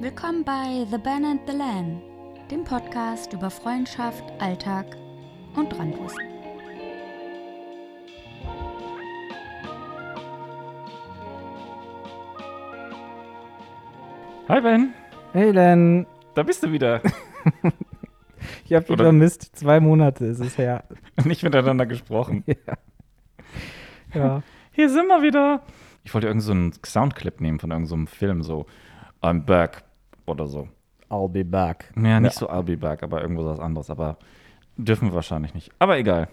Willkommen bei The Ben and the Lan, dem Podcast über Freundschaft, Alltag und Randwissen. Hi Ben, Hey Len, da bist du wieder. ich hab dich Oder- vermisst. Zwei Monate ist es her. Nicht miteinander gesprochen. ja. ja. Hier sind wir wieder. Ich wollte irgend so einen Soundclip nehmen von irgendeinem Film, so I'm back oder so. I'll be back. Ja, nicht so I'll be back, aber irgendwo was anderes. Aber dürfen wir wahrscheinlich nicht. Aber egal.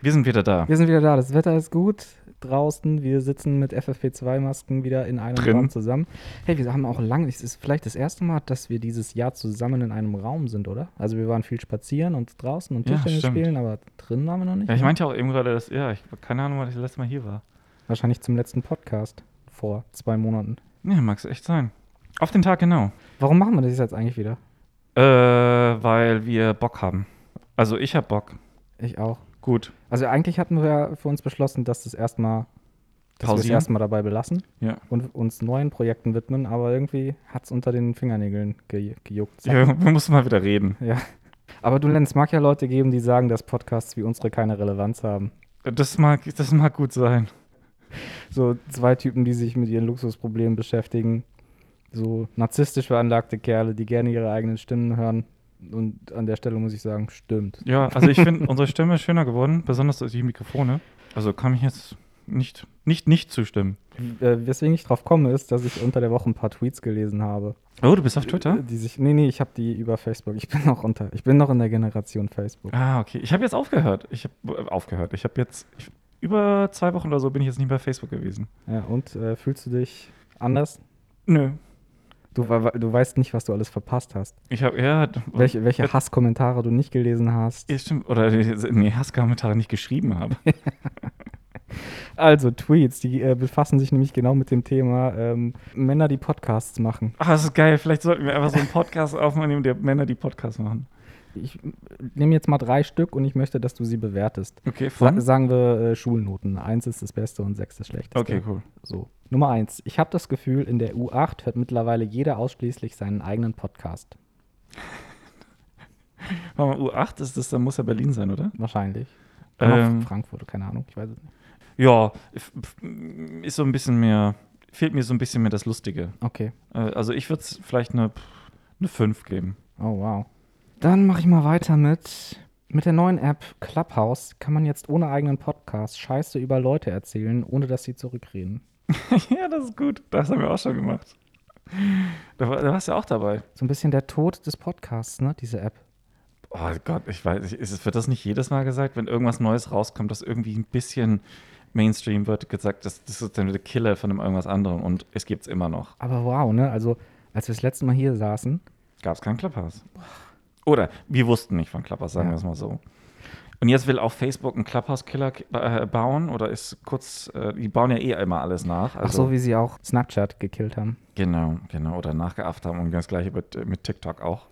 Wir sind wieder da. Wir sind wieder da. Das Wetter ist gut draußen. Wir sitzen mit FFP2-Masken wieder in einem Drin. Raum zusammen. Hey, wir haben auch lange, es ist vielleicht das erste Mal, dass wir dieses Jahr zusammen in einem Raum sind, oder? Also wir waren viel spazieren und draußen und Ja, Tischtennis stimmt. spielen, aber drinnen waren wir noch nicht. Ja, ich ne? meinte auch eben gerade, dass, ja, ich keine Ahnung, wann ich das letzte Mal hier war. Wahrscheinlich zum letzten Podcast vor zwei Monaten. Ja, mag es echt sein. Auf den Tag genau. Warum machen wir das jetzt eigentlich wieder? Äh, weil wir Bock haben. Also ich hab Bock. Ich auch. Gut. Also eigentlich hatten wir ja für uns beschlossen, dass das erstmal dass wir es erstmal dabei belassen Ja. und uns neuen Projekten widmen, aber irgendwie hat es unter den Fingernägeln ge gejuckt. ja. Wir müssen mal wieder reden. Ja. Aber du, Lenz, mag ja Leute geben, die sagen, dass Podcasts wie unsere keine Relevanz haben. Das mag, das mag gut sein. So zwei Typen, die sich mit ihren Luxusproblemen beschäftigen. So narzisstisch veranlagte Kerle, die gerne ihre eigenen Stimmen hören. Und an der Stelle muss ich sagen, stimmt. Ja, also ich finde unsere Stimme ist schöner geworden, besonders durch die Mikrofone. Also kann ich jetzt nicht, nicht, nicht zustimmen. Äh, weswegen ich drauf komme, ist, dass ich unter der Woche ein paar Tweets gelesen habe. Oh, du bist auf Twitter? Die sich, nee, nee, ich habe die über Facebook. Ich bin noch unter, ich bin noch in der Generation Facebook. Ah, okay. Ich habe jetzt aufgehört. Ich habe äh, aufgehört. Ich habe jetzt ich, über zwei Wochen oder so bin ich jetzt nicht bei Facebook gewesen. Ja, und äh, fühlst du dich anders? Nö. Du, du weißt nicht, was du alles verpasst hast. Ich habe ja. Welche, welche Hasskommentare du nicht gelesen hast. ja, stimmt. Oder nee, Hasskommentare nicht geschrieben habe. Also Tweets, die äh, befassen sich nämlich genau mit dem Thema ähm, Männer, die Podcasts machen. Ach, das ist geil. Vielleicht sollten wir einfach so einen Podcast aufnehmen, der Männer die Podcasts machen. Ich nehme jetzt mal drei Stück und ich möchte, dass du sie bewertest. Okay, Sa von? sagen wir äh, Schulnoten. Eins ist das Beste und sechs das Schlechteste. Okay, cool. So. Nummer eins. Ich habe das Gefühl, in der U8 hört mittlerweile jeder ausschließlich seinen eigenen Podcast. Warte mal, U8 ist das, dann muss ja Berlin sein, oder? Wahrscheinlich. Ähm. Frankfurt, keine Ahnung. Ich weiß es nicht. Ja, ist so ein bisschen mehr, fehlt mir so ein bisschen mehr das Lustige. Okay. Äh, Also ich würde es vielleicht eine, eine 5 geben. Oh, wow. Dann mache ich mal weiter mit. Mit der neuen App Clubhouse kann man jetzt ohne eigenen Podcast Scheiße über Leute erzählen, ohne dass sie zurückreden. ja, das ist gut. Das haben wir auch schon gemacht. Da, war, da warst du ja auch dabei. So ein bisschen der Tod des Podcasts, ne, diese App. Oh Gott, ich weiß nicht, ist, es- wird das nicht jedes Mal gesagt, wenn irgendwas Neues rauskommt, das irgendwie ein bisschen Mainstream wird, gesagt, das, das ist dann der Killer von einem irgendwas anderem und es gibt es immer noch. Aber wow, ne? Also, als wir das letzte Mal hier saßen, Gab es keinen Clubhouse. Oder wir wussten nicht von Clubhouse, sagen Ja. wir es mal so. Und jetzt will auch Facebook einen Clubhouse-Killer äh, bauen oder ist kurz, äh, die bauen ja eh immer alles nach. ach Also, so, wie sie auch Snapchat gekillt haben. Genau, genau. Oder nachgeafft haben und das gleiche mit, mit TikTok auch.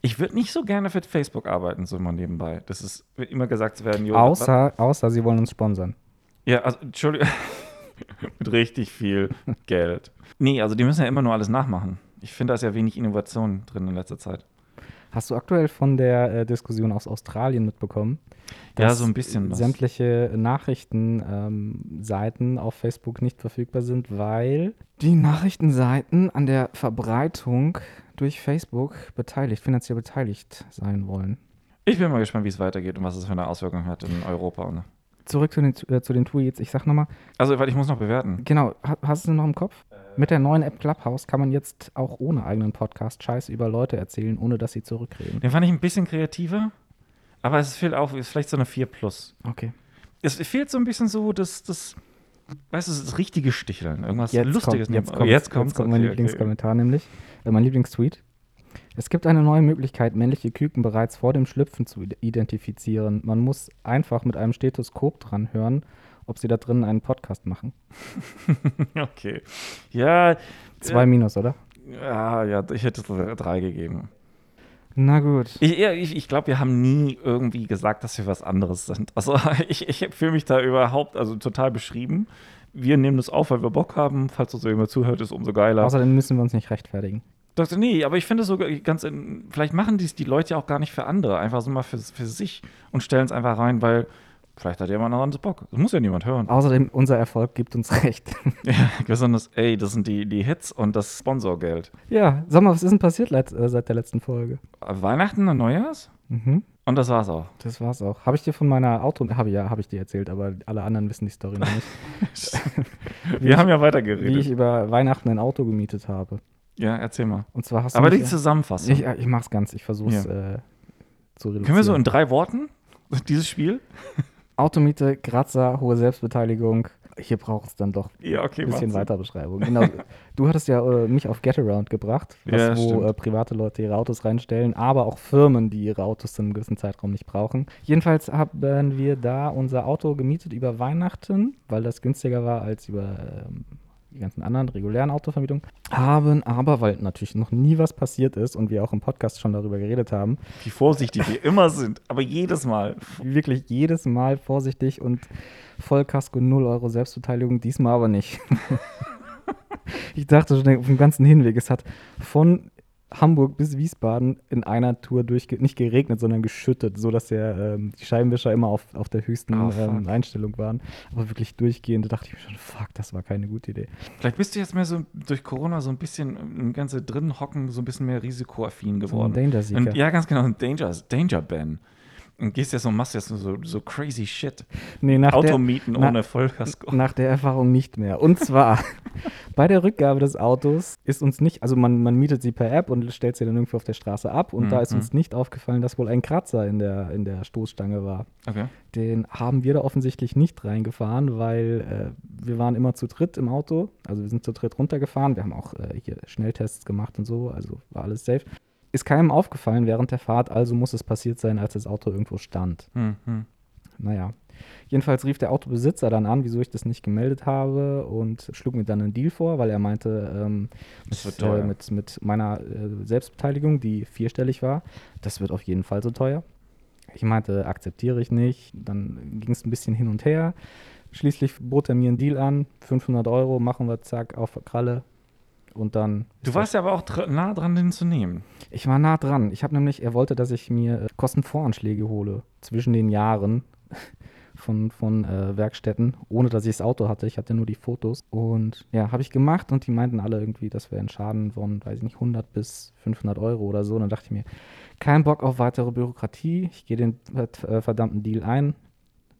Ich würde nicht so gerne für Facebook arbeiten, so mal nebenbei. Das ist, wird immer gesagt zu werden, jo, Außer, außer sie wollen uns sponsern. Ja, also, Entschuldigung. mit richtig viel Geld. Nee, also die müssen ja immer nur alles nachmachen. Ich finde, da ist ja wenig Innovation drin in letzter Zeit. Hast du aktuell von der äh, Diskussion aus Australien mitbekommen? Ja, dass so ein bisschen was. Sämtliche Nachrichtenseiten Seiten auf Facebook nicht verfügbar sind, weil die Nachrichtenseiten an der Verbreitung durch Facebook beteiligt, finanziell beteiligt sein wollen. Ich bin mal gespannt, wie es weitergeht und was es für eine Auswirkung hat in Europa. Ne? Zurück zu den, äh, zu den Tweets. Ich sag nochmal, Also, weil ich muss noch bewerten. genau, ha, hast du noch im Kopf? Mit der neuen App Clubhouse kann man jetzt auch ohne eigenen Podcast Scheiß über Leute erzählen, ohne dass sie zurückreden. Den fand ich ein bisschen kreativer, aber es fehlt auch, ist vielleicht so eine 4 plus. Okay. Es fehlt so ein bisschen so das, das weißt du, das richtige Sticheln. Irgendwas Jetzt Lustiges. kommt, jetzt kommt, jetzt kommt, kommt mein Lieblingskommentar, nämlich äh, mein Lieblingstweet. Es gibt eine neue Möglichkeit, männliche Küken bereits vor dem Schlüpfen zu ide- identifizieren. Man muss einfach mit einem Stethoskop dran hören, ob sie da drinnen einen Podcast machen. okay. Ja, Zwei äh, Minus, oder? ja, ja, ich hätte drei gegeben. Na gut. Ich, ich, ich glaube, wir haben nie irgendwie gesagt, dass wir was anderes sind. Also ich, ich fühle mich da überhaupt, also total beschrieben. Wir nehmen das auf, weil wir Bock haben. Falls uns jemand zuhört, ist umso geiler. Außerdem müssen wir uns nicht rechtfertigen. Dachte, nee, aber ich finde es sogar ganz, in, vielleicht machen dies die Leute ja auch gar nicht für andere, einfach so mal für, für sich und stellen es einfach rein, weil vielleicht hat jemand daran so Bock. Das muss ja niemand hören. Außerdem, unser Erfolg gibt uns recht. Ja, besonders, ey, das sind die, die Hits und das Sponsorgeld. ja, sag mal, was ist denn passiert äh, seit der letzten Folge? Weihnachten und Neujahrs? Mhm. Und das war's auch. Das war's auch. Habe ich dir von meiner Auto, habe ja, habe ich dir erzählt, aber alle anderen wissen die Story noch nicht. Wir ich- haben ja Wie ich weitergeredet. über Weihnachten ein Auto gemietet habe. Ja, erzähl mal. Und zwar hast du Aber die Zusammenfassung. ich, ich mach's ganz, ich versuch's äh, zu reduzieren. Können wir so in drei Worten dieses Spiel? Automiete, Kratzer, hohe Selbstbeteiligung. Hier braucht es dann doch Ja, okay, ein bisschen mach's. weiter Beschreibung. Genau. Du hattest ja äh, mich auf Getaround gebracht, was, Ja, wo äh, private Leute ihre Autos reinstellen, aber auch Firmen, die ihre Autos in einem gewissen Zeitraum nicht brauchen. Jedenfalls haben wir da unser Auto gemietet über Weihnachten, weil das günstiger war als über ähm, die ganzen anderen regulären Autovermietungen. Haben aber, weil natürlich noch nie was passiert ist und wir auch im Podcast schon darüber geredet haben, Wie vorsichtig wir immer sind, aber jedes Mal. wirklich jedes Mal vorsichtig und Vollkasko 0 Euro Selbstbeteiligung, diesmal aber nicht. ich dachte schon auf dem ganzen Hinweg, es hat von Hamburg bis Wiesbaden in einer Tour durch, nicht geregnet, sondern geschüttet, sodass der, ähm, die Scheibenwischer immer auf, auf der höchsten Oh, ähm, Einstellung waren. Aber wirklich durchgehend, da dachte ich mir schon, fuck, das war keine gute Idee. Vielleicht bist du jetzt mehr so durch Corona so ein bisschen im ganze drin hocken, so ein bisschen mehr risikoaffin So ein geworden. Danger-Seeker. Und, ja, ganz genau, ein Danger, Danger Ben. Und gehst jetzt so, machst jetzt so, so crazy shit. Nee, nach der, Automieten na- ohne Vollkasko. Nach der Erfahrung nicht mehr. Und zwar, bei der Rückgabe des Autos ist uns nicht, also man, man mietet sie per App und stellt sie dann irgendwo auf der Straße ab. Und da ist Mhm. uns nicht aufgefallen, dass wohl ein Kratzer in der, in der Stoßstange war. Okay. Den haben wir da offensichtlich nicht reingefahren, weil äh, wir waren immer zu dritt im Auto. Also wir sind zu dritt runtergefahren. Wir haben auch äh, hier Schnelltests gemacht und so, also war alles safe. Ist keinem aufgefallen während der Fahrt, also muss es passiert sein, als das Auto irgendwo stand. Hm, hm. Naja. Jedenfalls rief der Autobesitzer dann an, wieso ich das nicht gemeldet habe und schlug mir dann einen Deal vor, weil er meinte, ähm, Das wird mit, teuer. äh, mit, mit meiner äh, Selbstbeteiligung, die vierstellig war, das wird auf jeden Fall so teuer. Ich meinte, akzeptiere ich nicht. Dann ging es ein bisschen hin und her. Schließlich bot er mir einen Deal an, 500 Euro, machen wir zack, auf Kralle. Und dann. Du warst ja aber auch dr nah dran, den zu nehmen. Ich war nah dran. Ich habe nämlich, er wollte, dass ich mir äh, Kostenvoranschläge hole zwischen den Jahren von, von äh, Werkstätten, ohne dass ich das Auto hatte. Ich hatte nur die Fotos. Und ja, habe ich gemacht und die meinten alle irgendwie, das wäre ein Schaden von, weiß ich nicht, 100 bis 500 Euro oder so. Und dann dachte ich mir, kein Bock auf weitere Bürokratie. Ich gehe den äh, verdammten Deal ein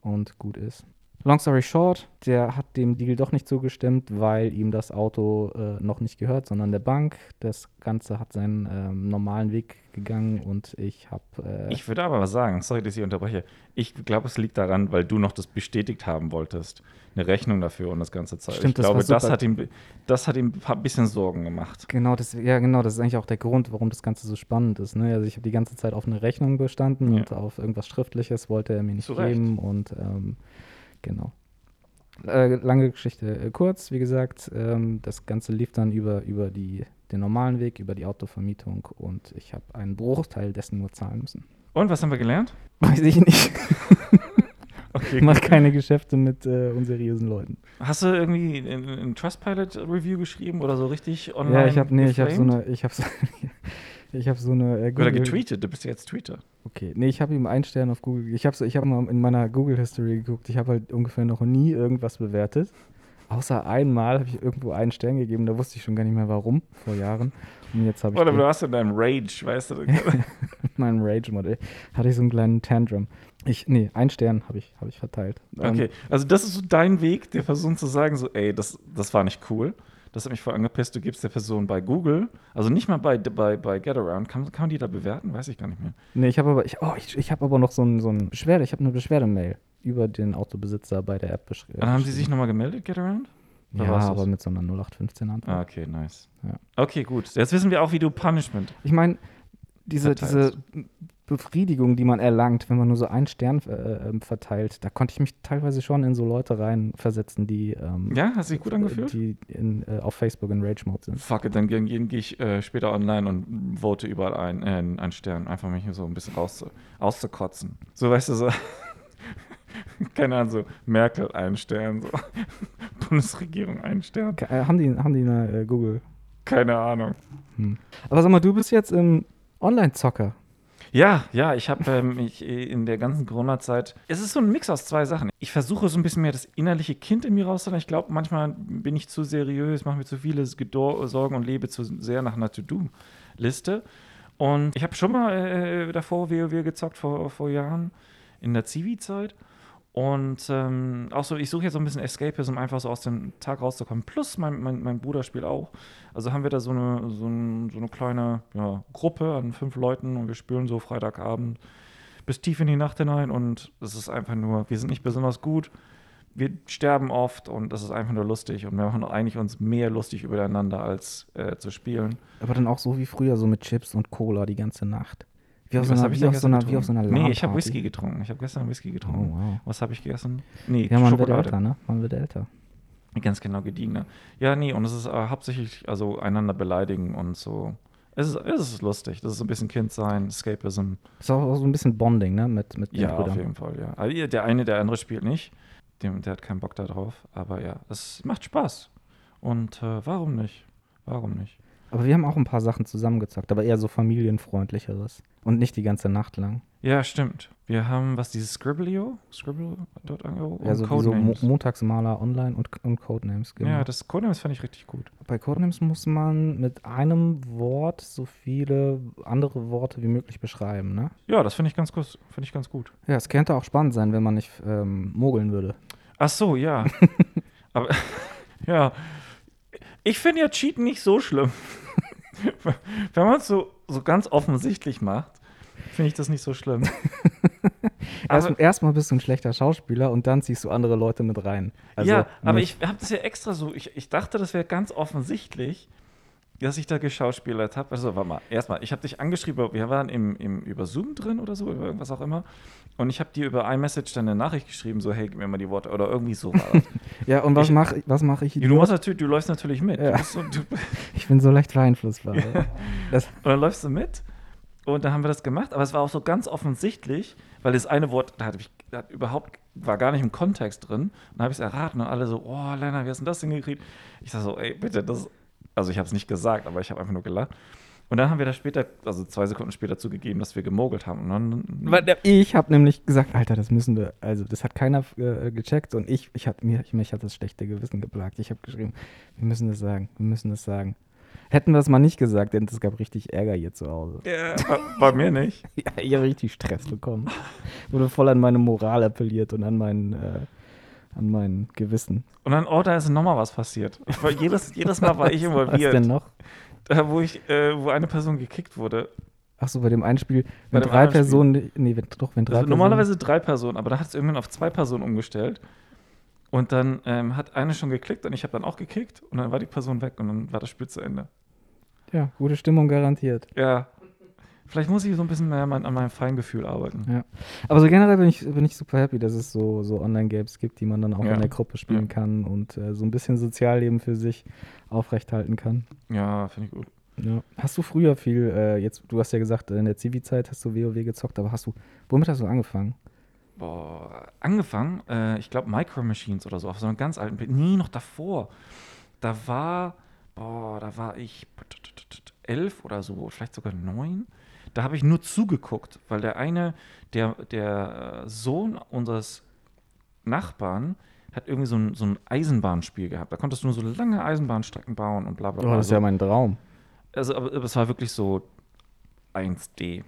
und gut ist. Long story short, der hat dem Deal doch nicht zugestimmt, weil ihm das Auto äh, noch nicht gehört, sondern der Bank. Das Ganze hat seinen ähm, normalen Weg gegangen und ich habe. Äh, Ich würde aber was sagen, sorry, dass ich unterbreche. Ich glaube, es liegt daran, weil du noch das bestätigt haben wolltest. Eine Rechnung dafür und das ganze Zeug. Stimmt, ich das glaube, das hat, ihm, das hat ihm ein bisschen Sorgen gemacht. Genau, das, ja, genau, das ist eigentlich auch der Grund, warum das Ganze so spannend ist. Ne? Also ich habe die ganze Zeit auf eine Rechnung bestanden Ja. und auf irgendwas Schriftliches wollte er mir nicht Zu Recht. geben und ähm, genau. Äh, lange Geschichte äh, kurz, wie gesagt, ähm, das Ganze lief dann über, über die, den normalen Weg, über die Autovermietung und ich habe einen Bruchteil dessen nur zahlen müssen. Und was haben wir gelernt? Weiß ich nicht. Okay. Ich mache keine Geschäfte mit äh, unseriösen Leuten. Hast du irgendwie ein, ein Trustpilot-Review geschrieben oder so richtig online? ja, ich habe nee, ich habe so eine, ich habe so, ich habe so eine äh, Oder Google- getweetet, du bist ja jetzt Tweeter. Okay, nee, ich habe ihm einen Stern auf Google. Ich habe so, ich habe mal in meiner Google History geguckt. Ich habe halt ungefähr noch nie irgendwas bewertet. Außer einmal habe ich irgendwo einen Stern gegeben. Da wusste ich schon gar nicht mehr warum vor Jahren. Und jetzt habe ich Oder du hast in deinem Rage, weißt du? meinen Rage-Modell. Hatte ich so einen kleinen Tantrum. Ich, nee, einen Stern habe ich, habe ich verteilt. Ähm, Okay, also das ist so dein Weg, der Person zu sagen, so, ey, das, das war nicht cool. Das hat mich voll angepisst. Du gibst der Person bei Google, also nicht mal bei, bei, bei GetAround, kann, kann man die da bewerten? Weiß ich gar nicht mehr. Nee, ich habe aber, ich, oh, ich, ich habe aber noch so ein, so ein Beschwerde. Ich habe eine Beschwerdemail über den Autobesitzer bei der App beschrieben. Dann haben sie sich nochmal gemeldet, GetAround? Oder Ja, das? aber mit so einer 0815 Antwort. Ah, okay, nice. Ja. Okay, gut. Jetzt wissen wir auch, wie du Punishment. Ich meine, diese, diese. Befriedigung, die man erlangt, wenn man nur so einen Stern äh, ähm, verteilt, da konnte ich mich teilweise schon in so Leute reinversetzen, die, ähm, Ja, hast du dich gut angefühlt? die in, äh, auf Facebook in Rage-Mode sind. Fuck it, dann gehe gehe ich äh, später online und vote überall ein, äh, einen Stern. Einfach mich so ein bisschen rauszu, auszukotzen. So, weißt du, so. Keine Ahnung, so Merkel einen Stern, so. Bundesregierung einen Stern. Äh, haben, die, haben die eine äh, Google? Keine Ahnung. Hm. Aber sag mal, du bist jetzt im Online-Zocker. Ja, ja, ich habe ähm, ich, in der ganzen Corona-Zeit. Es ist so ein Mix aus zwei Sachen. Ich versuche so ein bisschen mehr das innerliche Kind in mir rauszuholen. Ich glaube, manchmal bin ich zu seriös, mache mir zu viele Sorgen und lebe zu sehr nach einer To-Do-Liste. Und ich habe schon mal äh, davor WoW gezockt, vor, vor Jahren, in der Zivi-Zeit. Und ähm, auch so, ich suche jetzt so ein bisschen Escapism, einfach so aus dem Tag rauszukommen. Plus mein, mein, mein Bruder spielt auch. Also haben wir da so eine, so, ein, so eine kleine ja, Gruppe an fünf Leuten und wir spielen so Freitagabend bis tief in die Nacht hinein und es ist einfach nur, wir sind nicht besonders gut, wir sterben oft und das ist einfach nur lustig und wir machen eigentlich uns mehr lustig übereinander als äh, zu spielen. Aber dann auch so wie früher, so mit Chips und Cola die ganze Nacht. Wie auf, so einer, wie, auf so einer, wie auf so einer? Nee, ich habe. Whisky getrunken. Ich habe gestern Whisky Oh, getrunken. wow. Was habe ich gegessen? Nee, Ja, man wird Schokolade. älter, ne? Man wird älter. Ganz genau gediegener. Ja, nee, und es ist äh, hauptsächlich also einander beleidigen und so. Es ist, es ist lustig. Das ist so ein bisschen Kind sein, Escapism. Ist auch, auch so ein bisschen Bonding, ne? Mit, mit Ja, auf Brüdern. jeden Fall, ja. Also der eine, der andere spielt nicht. Dem, der hat keinen Bock da drauf. Aber ja, es macht Spaß. Und äh, warum nicht? Warum nicht? Aber wir haben auch ein paar Sachen zusammengezockt, aber eher so familienfreundlicheres. Und nicht die ganze Nacht lang. Ja, stimmt. Wir haben, was, dieses Scribblio? Scribble.io? Ja, so wie so Mo Montagsmaler online und, und Codenames. Genau. Ja, das Codenames fand ich richtig gut. Bei Codenames muss man mit einem Wort so viele andere Worte wie möglich beschreiben, ne? Ja, das finde ich ganz gut. Finde ich ganz gut. Ja, es könnte auch spannend sein, wenn man nicht ähm, mogeln würde. Ach so, ja. Aber ja, ich finde ja Cheaten nicht so schlimm. Wenn man es so, so ganz offensichtlich macht, finde ich das nicht so schlimm. Erst, Erstmal bist du ein schlechter Schauspieler und dann ziehst du andere Leute mit rein. Also ja, aber nicht- ich habe das ja extra so, ich, ich dachte, das wäre ganz offensichtlich, dass ich da geschauspielert habe. Also, warte mal, erstmal, ich habe dich angeschrieben, wir waren im, im, über Zoom drin oder so, über irgendwas auch immer. Und ich habe dir über iMessage dann eine Nachricht geschrieben, so, hey, gib mir mal die Worte oder irgendwie so war das. Ja, und was ich- mache was mach ich? du, machst natürlich, du läufst natürlich mit. Ja. So, du, Ich bin so leicht beeinflussbar. Und dann läufst du mit. Und dann haben wir das gemacht, aber es war auch so ganz offensichtlich, weil das eine Wort, da hatte ich da hat überhaupt, war gar nicht im Kontext drin. Und dann habe ich es erraten und alle so, oh, Lena, wie hast du denn das hingekriegt? Ich sag so, ey, bitte, das, also ich habe es nicht gesagt, aber ich habe einfach nur gelacht. Und dann haben wir das später, also zwei Sekunden später zugegeben, dass wir gemogelt haben. Und dann, ich habe nämlich gesagt, Alter, das müssen wir, also das hat keiner äh, gecheckt und ich, ich hat, mir, mich hat das schlechte Gewissen geplagt. Ich habe geschrieben, wir müssen das sagen, wir müssen das sagen. Hätten wir es mal nicht gesagt, denn es gab richtig Ärger hier zu Hause. ja, bei, bei mir nicht. Ja, ich habe richtig Stress bekommen. Wurde voll an meine Moral appelliert und an mein, äh, an mein Gewissen. Und dann, oh, da ist nochmal was passiert. Ich war, jedes, jedes Mal war ich Was involviert. denn noch? Da, wo ich, äh, wo eine Person gekickt wurde. Ach so, bei dem einen Spiel, Bei wenn drei anderen Spiel. Personen, nee, wenn, doch, wenn drei Also Personen, normalerweise drei Personen, aber da hat es irgendwann auf zwei Personen umgestellt. Und dann ähm, hat eine schon geklickt und ich habe dann auch gekickt und dann war die Person weg und dann war das Spiel zu Ende. ja, gute Stimmung garantiert. Ja. Vielleicht muss ich so ein bisschen mehr mein, an meinem Feingefühl arbeiten. Ja. Aber so generell bin ich, bin ich super happy, dass es so, so Online-Games gibt, die man dann auch Ja. in der Gruppe spielen Ja. kann und äh, so ein bisschen Sozialleben für sich aufrechthalten kann. Ja, finde ich gut. Ja. Hast du früher viel, äh, jetzt, du hast ja gesagt, in der Zivi-Zeit hast du WoW gezockt, aber hast du, womit hast du angefangen? Boah, angefangen, äh, ich glaube Micro Machines oder so, auf so einem ganz alten Bild. Nie noch davor. Da war, boah, da war ich elf oder so, vielleicht sogar neun. Da habe ich nur zugeguckt, weil der eine, der, der äh, Sohn unseres Nachbarn, hat irgendwie so ein, so ein Eisenbahnspiel gehabt. Da konntest du nur so lange Eisenbahnstrecken bauen und bla bla Oh, bla. das ist ja mein Traum. Also, aber, aber es war wirklich so 1D.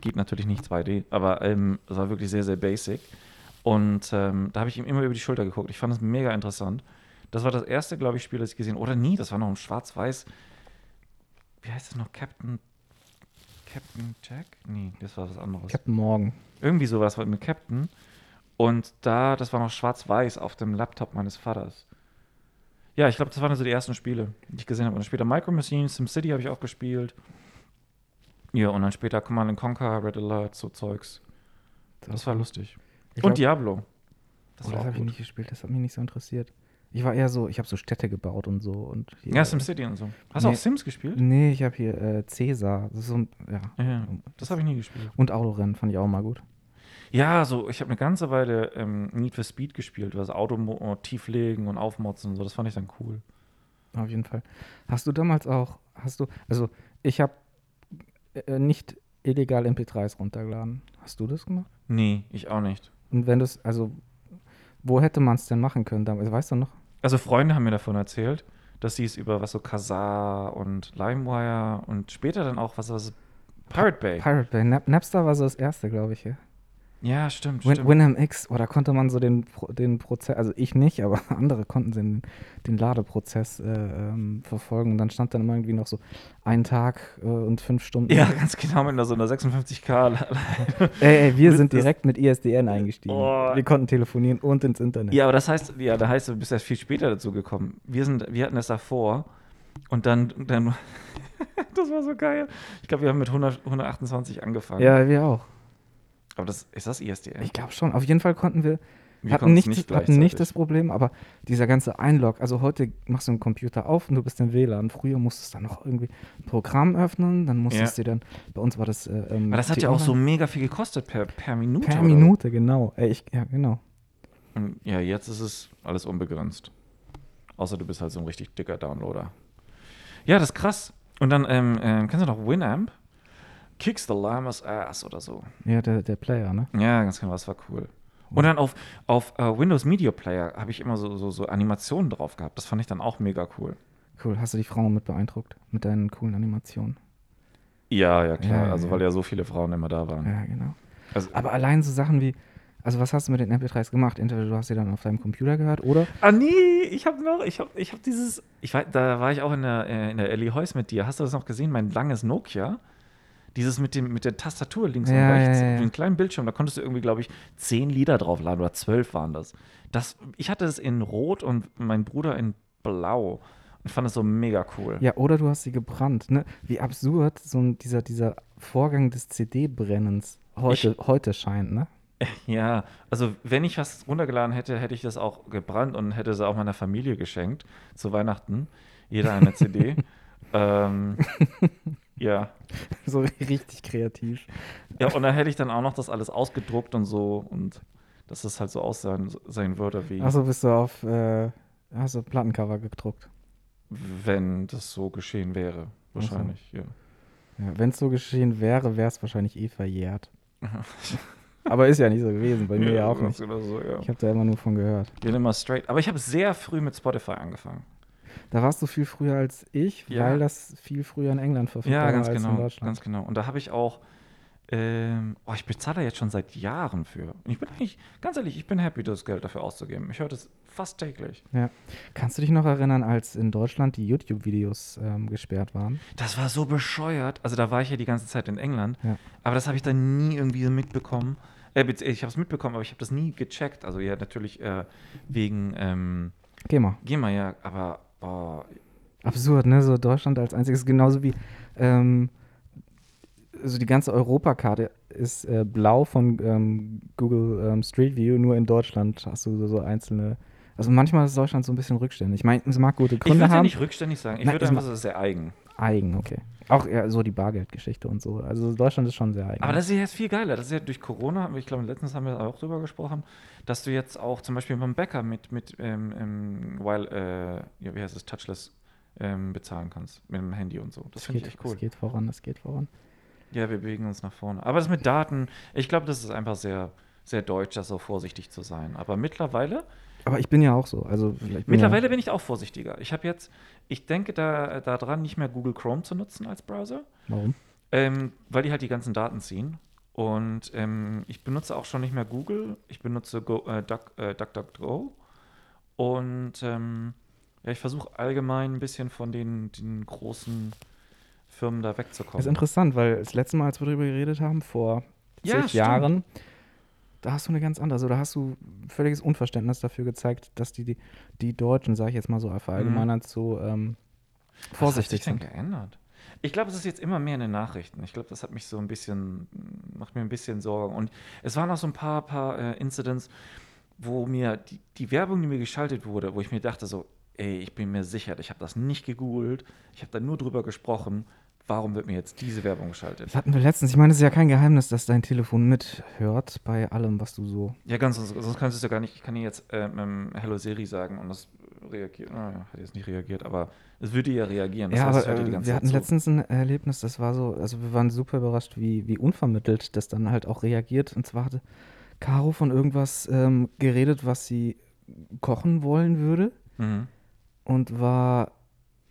Geht natürlich nicht 2D, aber ähm, es war wirklich sehr, sehr basic. Und ähm, da habe ich ihm immer über die Schulter geguckt. Ich fand es mega interessant. Das war das erste, glaube ich, Spiel, das ich gesehen Oder nie, das war noch ein schwarz-weiß. Wie heißt das noch? Captain. Captain Jack? Nee, das war was anderes. Captain Morgan. Irgendwie sowas war mit Captain. Und da, das war noch schwarz-weiß auf dem Laptop meines Vaters. Ja, ich glaube, das waren so die ersten Spiele, die ich gesehen habe. Und dann später Micro Machines, SimCity habe ich auch gespielt. Ja, und dann später Command and Conquer, Red Alert, so Zeugs. Das war lustig. Ich und glaub- Diablo. Das Oh, das habe ich nicht gespielt, das hat mich nicht so interessiert. Ich war eher so, ich habe so Städte gebaut und so. Und hier, Ja, SimCity und so. Hast du Nee. auch Sims gespielt? Nee, ich habe hier äh, Cäsar. Das ist so ein, ja. Ja, das habe ich nie gespielt. Und Autorennen fand ich auch mal gut. Ja, so, ich habe eine ganze Weile ähm, Need for Speed gespielt, was Auto mo- tieflegen und aufmotzen und so. Das fand ich dann cool. Auf jeden Fall. Hast du damals auch, hast du, also ich habe äh, nicht illegal MP3s runtergeladen. Hast du das gemacht? Nee, ich auch nicht. Und wenn das, also, wo hätte man es denn machen können damals? Weißt du noch? Also Freunde haben mir davon erzählt, dass sie es über was so Kazaa und LimeWire und später dann auch was, was Pirate Bay. Pirate Bay. Nap Napster war so das erste, glaube ich. Ja. Ja, stimmt, Win stimmt. Winamp X, oh, da konnte man so den, den Prozess, also ich nicht, aber andere konnten den, den Ladeprozess äh, ähm, verfolgen. Und dann stand dann immer irgendwie noch so ein Tag äh, und fünf Stunden. ja, ganz genau mit so einer 56k. Ey, ey, wir sind direkt mit ISDN eingestiegen. Oh. Wir konnten telefonieren und ins Internet. ja, aber das heißt, ja, da heißt, du bist erst viel später dazu gekommen. Wir sind, wir hatten das davor und dann, dann das war so geil. Ich glaube, wir haben mit 100, 128 angefangen. Ja, wir auch. Aber das ist das ISDN? Ich glaube schon. Auf jeden Fall konnten wir, Wir hatten, konnten's nicht, hatten nicht das Problem, aber dieser ganze Einlog, also heute machst du einen Computer auf und du bist im WLAN. Früher musstest du dann noch irgendwie ein Programm öffnen, dann musstest du dann, bei uns war das. Äh, ähm, Aber das hat ja auch so mega viel gekostet per, per Minute. Per oder? Minute, genau. Ey, ich, ja, genau. Ja, jetzt ist es alles unbegrenzt. Außer du bist halt so ein richtig dicker Downloader. Ja, das ist krass. Und dann, ähm, ähm, kennst du noch Winamp? Kicks the Llamas Ass oder so. Ja, der, der Player, ne? Ja, ganz genau, das war cool. Und dann auf, auf äh, Windows Media Player habe ich immer so, so, so Animationen drauf gehabt. Das fand ich dann auch mega cool. Cool. Hast du die Frauen mit beeindruckt? Mit deinen coolen Animationen? Ja, ja, klar. Ja, also, ja. weil ja so viele Frauen immer da waren. Ja, genau. Also, Aber allein so Sachen wie, also was hast du mit den MP3s gemacht? Entweder du hast sie dann auf deinem Computer gehört oder Ah nee, ich habe noch, ich habe ich hab dieses, ich war, da war ich auch in der, äh, in der Ellie Heus mit dir. Hast du das noch gesehen? Mein langes Nokia. Dieses mit, dem, mit der Tastatur links Ja, und rechts, ja, ja. den kleinen Bildschirm, da konntest du irgendwie, glaube ich, zehn Lieder draufladen oder zwölf waren das. das. Ich hatte es in Rot und mein Bruder in Blau. Und fand es so mega cool. Ja, oder du hast sie gebrannt. Ne? Wie absurd so ein, dieser, dieser Vorgang des CD-Brennens heute, heute scheint, ne? Ja, also wenn ich was runtergeladen hätte, hätte ich das auch gebrannt und hätte sie auch meiner Familie geschenkt zu Weihnachten. Jeder eine CD. ähm, ja. So richtig kreativ. Ja, und dann hätte ich dann auch noch das alles ausgedruckt und so und dass das halt so aussehen sein würde, wie Achso, bist du auf, äh, hast du Plattencover gedruckt. wenn das so geschehen wäre. Wahrscheinlich, ja. Ja, Wenn es so geschehen wäre, wäre es wahrscheinlich eh verjährt. Aber ist ja nicht so gewesen, bei mir ja auch ganz nicht. So, ja. Ich habe da immer nur von gehört. Bin immer straight. Aber ich habe sehr früh mit Spotify angefangen. Da warst du viel früher als ich, Ja. weil das viel früher in England verfügbar Ja, war ganz als in genau. Deutschland. Ganz genau. Und da habe ich auch, ähm, oh, ich bezahle da jetzt schon seit Jahren für. Und ich bin eigentlich, ganz ehrlich, ich bin happy, das Geld dafür auszugeben. Ich höre das fast täglich. Ja. Kannst du dich noch erinnern, als in Deutschland die YouTube-Videos ähm, gesperrt waren? Das war so bescheuert. Also da war ich ja die ganze Zeit in England. Ja. Aber das habe ich dann nie irgendwie mitbekommen. Äh, ich habe es mitbekommen, aber ich habe das nie gecheckt. Also ja, natürlich äh, wegen ähm, Geh mal. GEMA, ja. Aber boah, Absurd, ne? So Deutschland als einziges, genauso wie ähm, also die ganze Europakarte ist äh, blau von ähm, Google ähm, Street View, nur in Deutschland hast du so, so einzelne. Also manchmal ist Deutschland so ein bisschen rückständig. Ich meine, es mag gute ich Gründe würde ja haben. nicht rückständig sagen. Ich Nein, würde es einfach ma- so sehr eigen. Eigen, okay. Auch ja, so die Bargeldgeschichte und so. Also Deutschland ist schon sehr eigen. Aber das ist ja jetzt viel geiler. Das ist ja durch Corona, ich glaube, letztens haben wir auch drüber gesprochen, dass du jetzt auch zum Beispiel beim Bäcker mit, mit ähm, ähm, while, äh, ja, wie heißt es, Touchless ähm, bezahlen kannst. Mit dem Handy und so. Das es finde ich echt cool. Es geht voran, es geht voran. Ja, wir bewegen uns nach vorne. Aber das mit Daten, ich glaube, das ist einfach sehr, sehr deutsch, da so vorsichtig zu sein. Aber mittlerweile, Aber ich bin ja auch so. Also bin mittlerweile ja, bin ich auch vorsichtiger. Ich habe jetzt, ich denke da daran, nicht mehr Google Chrome zu nutzen als Browser. Warum? Ähm, weil die halt die ganzen Daten ziehen. Und ähm, ich benutze auch schon nicht mehr Google. Ich benutze Go, äh, Duck, äh, DuckDuckGo. Und ähm, ja, ich versuche allgemein ein bisschen von den, den großen Firmen da Das wegzukommen. ist interessant, weil das letzte Mal, als wir darüber geredet haben, vor Ja, zig stimmt. Da hast du eine ganz andere, also da hast du völliges Unverständnis dafür gezeigt, dass die, die, die Deutschen, sage ich jetzt mal so verallgemeinert, so ähm, Was vorsichtig hat sich denn sind. geändert? Ich glaube, es ist jetzt immer mehr in den Nachrichten. Ich glaube, das hat mich so ein bisschen, macht mir ein bisschen Sorgen. Und es waren auch so ein paar, paar äh, Incidents, wo mir die, die Werbung, die mir geschaltet wurde, wo ich mir dachte so, ey, ich bin mir sicher, ich habe das nicht gegoogelt, ich habe da nur drüber gesprochen, warum wird mir jetzt diese Werbung geschaltet? Das hatten wir letztens. Ich meine, es ist ja kein Geheimnis, dass dein Telefon mithört bei allem, was du so. Ja, ganz, sonst, sonst kannst du es ja gar nicht, ich kann dir jetzt ähm, Hello Siri sagen und das reagiert. Ah, hat jetzt nicht reagiert, aber es würde ja reagieren. Das ja, heißt, aber äh, wir Zeit hatten zu. letztens ein Erlebnis, das war so, also wir waren super überrascht, wie, wie unvermittelt das dann halt auch reagiert. Und zwar hatte Caro von irgendwas ähm, geredet, was sie kochen wollen würde Mhm. und war,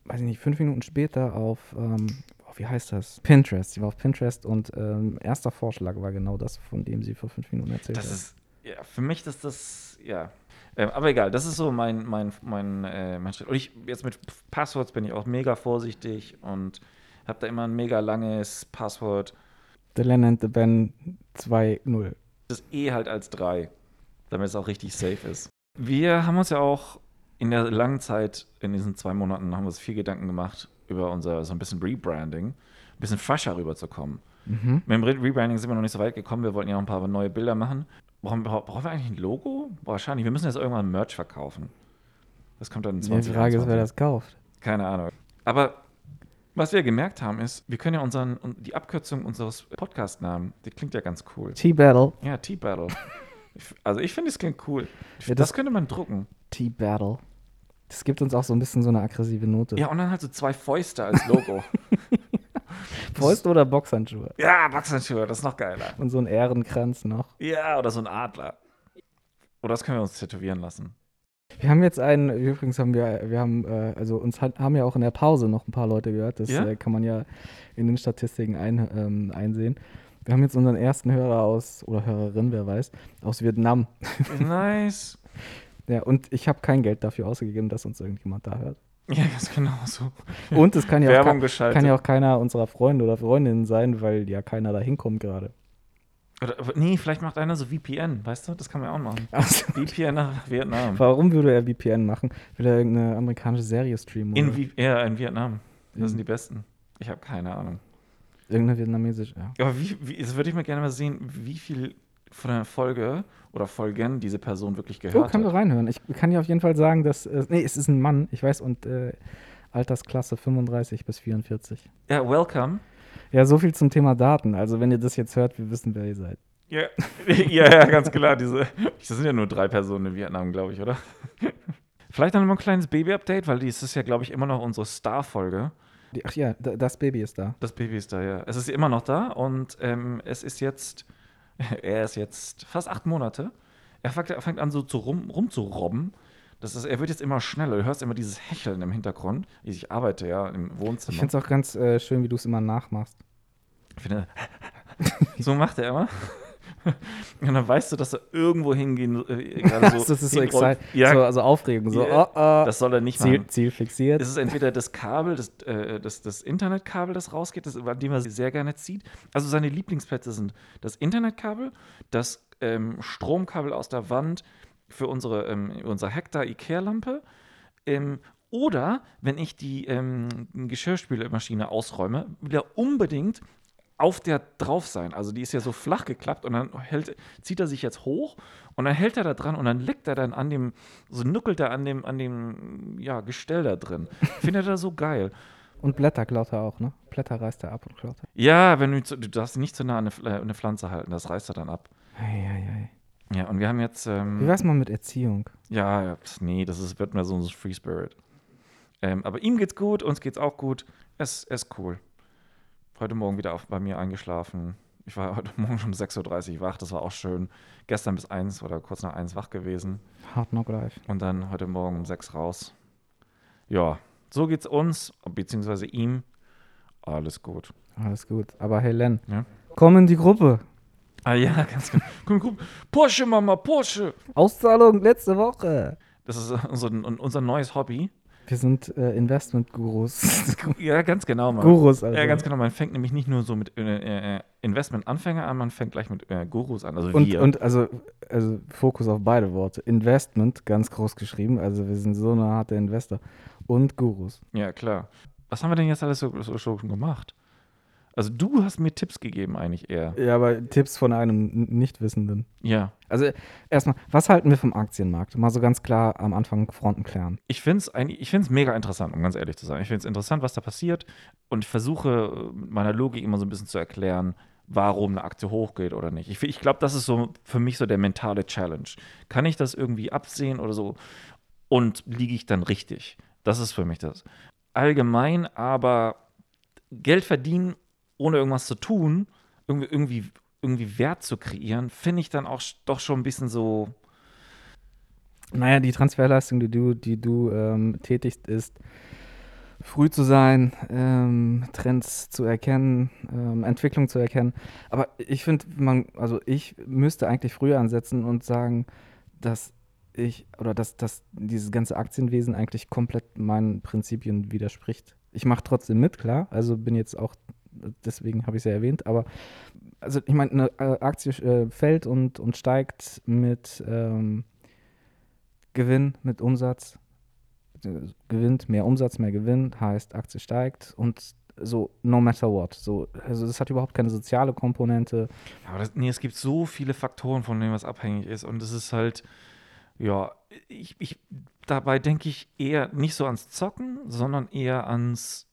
weiß ich nicht, fünf Minuten später auf, ähm, oh, wie heißt das? Pinterest. Sie war auf Pinterest und ähm, erster Vorschlag war genau das, von dem sie vor fünf Minuten erzählt Das hat. ist, ja, für mich ist das, ja. Ähm, aber egal, das ist so mein, mein, mein, äh, mein Schritt. Und ich, jetzt mit Passworts bin ich auch mega vorsichtig und habe da immer ein mega langes Passwort. The Len and the Ben 2.0. Das E halt als 3, damit es auch richtig safe ist. Wir haben uns ja auch in der langen Zeit, in diesen zwei Monaten, haben wir uns viel Gedanken gemacht über unser so ein bisschen Rebranding, ein bisschen fresher rüberzukommen. Mhm. Mit dem Re- Rebranding sind wir noch nicht so weit gekommen. Wir wollten ja noch ein paar neue Bilder machen. Brauchen, wir- brauchen wir eigentlich ein Logo? Wahrscheinlich. Wir müssen jetzt irgendwann Merch verkaufen. Das kommt dann in Die 20 Frage ist, wer das kauft. Keine Ahnung. Aber was wir gemerkt haben, ist, wir können ja unseren, die Abkürzung unseres Podcast-Namen, die klingt ja ganz cool. T-Battle. Ja, T-Battle. Also ich finde, es klingt cool. Ja, das, das- könnte man drucken. T-Battle. Das gibt uns auch so ein bisschen so eine aggressive Note. Ja, und dann halt so zwei Fäuste als Logo. Fäuste oder Boxhandschuhe. ja, Boxhandschuhe, das ist noch geiler. Und so ein Ehrenkranz noch. Ja, oder so ein Adler. Oder das können wir uns tätowieren lassen. Wir haben jetzt einen, übrigens haben wir, wir haben, äh, also uns hat, haben ja auch in der Pause noch ein paar Leute gehört. Das Ja? äh, kann man ja in den Statistiken ein, ähm, einsehen. Wir haben jetzt unseren ersten Hörer aus, oder Hörerin, wer weiß, aus Vietnam. Nice. Ja, und ich habe kein Geld dafür ausgegeben, dass uns irgendjemand da hört. Ja, ganz genau so. Und es kann ja, auch, kann ja auch keiner unserer Freunde oder Freundinnen sein, weil ja keiner da hinkommt gerade. Oder, nee, vielleicht macht einer so VPN, weißt du? Das kann man ja auch machen. Also, VPN nach Vietnam. warum würde er VPN machen? Will er irgendeine amerikanische Serie streamen? In, ja, in Vietnam. Das In- sind die besten. Ich habe keine Ahnung. Irgendeine vietnamesische, ja. Aber wie, wie, das würde ich mal gerne mal sehen, wie viel von der Folge oder Folgen diese Person wirklich Oh, gehört können wir hat. reinhören. Ich kann dir auf jeden Fall sagen, dass. Äh, nee, es ist ein Mann, ich weiß, und äh, Altersklasse 35 bis 44. Ja, welcome. Ja, so viel zum Thema Daten. Also, wenn ihr das jetzt hört, wir wissen, wer ihr seid. Ja, ja, ja, ganz klar. Diese, das sind ja nur drei Personen in Vietnam, glaube ich, oder? Vielleicht dann noch mal ein kleines Baby-Update, weil dies ist ja, glaube ich, immer noch unsere Star-Folge. Ach ja, da, das Baby ist da. Das Baby ist da, ja. Es ist immer noch da und ähm, es ist jetzt, er ist jetzt fast acht Monate. Er fängt, an, so zu rum, rumzurobben. Das ist, er wird jetzt immer schneller. Du hörst immer dieses Hecheln im Hintergrund. Ich arbeite ja im Ich Wohnzimmer. finde es auch ganz äh, schön, wie du es immer nachmachst. Ich finde, so macht er immer. Und dann weißt du, dass er irgendwo hingehen äh, so. das ist so excited. Ja, so, also Aufregung. So, Ja, oh, oh, das soll er nicht Ziel, machen. Ziel fixiert. Es ist entweder das Kabel, das, äh, das, das Internetkabel, das rausgeht, das, an dem er sehr gerne zieht. Also seine Lieblingsplätze sind das Internetkabel, das ähm, Stromkabel aus der Wand für unsere, ähm, unsere Hektar Ikea-Lampe ähm, oder wenn ich die ähm, Geschirrspülmaschine ausräume, will er unbedingt auf der drauf sein. Also die ist ja so flach geklappt und dann hält, zieht er sich jetzt hoch und dann hält er da dran und dann leckt er dann an dem, so nuckelt er an dem, an dem ja, Gestell da drin. Findet er so geil. Und Blätter klaut er auch, ne? Blätter reißt er ab und klaut er. Ja, wenn du, du darfst nicht zu nah an eine, Pfl- eine Pflanze halten, das reißt er dann ab. Ei, ei, ei. Ja, und wir haben jetzt, Wie ähm, wär's mal mit Erziehung? ja, ja, nee, das ist, wird mehr so ein Free Spirit. Ähm, aber ihm geht's gut, uns geht's auch gut. Es es ist cool. Heute Morgen wieder auf, bei mir eingeschlafen. Ich war heute Morgen schon um 6.30 Uhr wach, das war auch schön. Gestern bis 1 oder kurz nach 1 wach gewesen. Hard Knock Life. Und dann heute Morgen um 6 raus. Ja, so geht's uns, beziehungsweise ihm. Alles gut. Alles gut. Aber hey, Len, Ja. komm in die Gruppe. Ah ja, ganz genau. Komm, komm. Porsche, Mama, Porsche. Auszahlung letzte Woche. Das ist unser, unser neues Hobby. Wir sind äh, Investment-Gurus. Ja, ganz genau, Mann. Gurus, also. Ja, ganz genau. Man fängt nämlich nicht nur so mit äh, äh, Investment-Anfänger an, man fängt gleich mit äh, Gurus an. Also Und, wir. und also, also Fokus auf beide Worte. Investment, ganz groß geschrieben. Also wir sind so eine harte Investor. Und Gurus. ja, klar. Was haben wir denn jetzt alles so, so schon gemacht? Also du hast mir Tipps gegeben eigentlich eher. Ja, aber Tipps von einem Nichtwissenden. Ja. Also erstmal, was halten wir vom Aktienmarkt? Mal so ganz klar am Anfang Fronten klären. Ich finde es ich find's mega interessant, um ganz ehrlich zu sein. Ich finde es interessant, was da passiert. Und ich versuche äh, mit meiner Logik immer so ein bisschen zu erklären, warum eine Aktie hochgeht oder nicht. Ich, ich glaube, das ist so für mich so der mentale Challenge. Kann ich das irgendwie absehen oder so? und liege ich dann richtig. Das ist für mich das. Allgemein aber Geld verdienen, ohne irgendwas zu tun, irgendwie, irgendwie, irgendwie Wert zu kreieren, finde ich dann auch doch schon ein bisschen so. Naja, die Transferleistung, die du, die du ähm, tätigst, ist früh zu sein, ähm, Trends zu erkennen, ähm, Entwicklung zu erkennen. Aber ich finde, man, also ich müsste eigentlich früher ansetzen und sagen, dass ich oder dass, dass dieses ganze Aktienwesen eigentlich komplett meinen Prinzipien widerspricht. Ich mache trotzdem mit, klar. Also bin jetzt auch, deswegen habe ich es ja erwähnt, aber also ich meine, eine äh, Aktie äh, fällt und, und steigt mit ähm, Gewinn, mit Umsatz, gewinnt mehr Umsatz, mehr Gewinn, heißt Aktie steigt und so no matter what. So, also das hat überhaupt keine soziale Komponente. Aber das, nee, es gibt so viele Faktoren, von denen was abhängig ist. Und es ist halt, ja, ich, ich dabei denke ich eher nicht so ans Zocken, sondern eher ans